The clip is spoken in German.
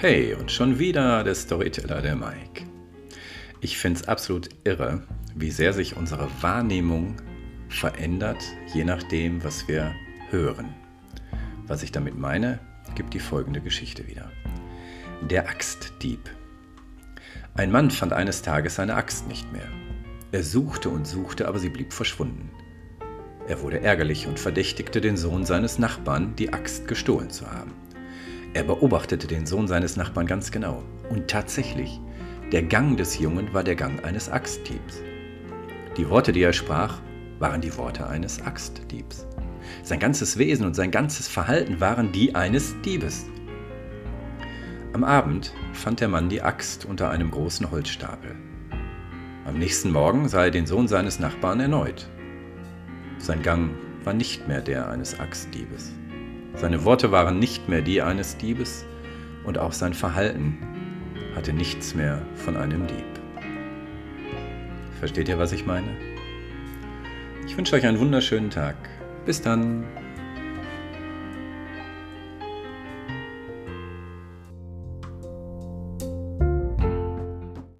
Hey, und schon wieder der Storyteller, der Mike. Ich finde es absolut irre, wie sehr sich unsere Wahrnehmung verändert, je nachdem, was wir hören. Was ich damit meine, gibt die folgende Geschichte wieder. Der Axtdieb. Ein Mann fand eines Tages seine Axt nicht mehr. Er suchte und suchte, aber sie blieb verschwunden. Er wurde ärgerlich und verdächtigte den Sohn seines Nachbarn, die Axt gestohlen zu haben. Er beobachtete den Sohn seines Nachbarn ganz genau. Und tatsächlich, der Gang des Jungen war der Gang eines Axtdiebs. Die Worte, die er sprach, waren die Worte eines Axtdiebs. Sein ganzes Wesen und sein ganzes Verhalten waren die eines Diebes. Am Abend fand der Mann die Axt unter einem großen Holzstapel. Am nächsten Morgen sah er den Sohn seines Nachbarn erneut. Sein Gang war nicht mehr der eines Axtdiebes. Seine Worte waren nicht mehr die eines Diebes und auch sein Verhalten hatte nichts mehr von einem Dieb. Versteht ihr, was ich meine? Ich wünsche euch einen wunderschönen Tag. Bis dann.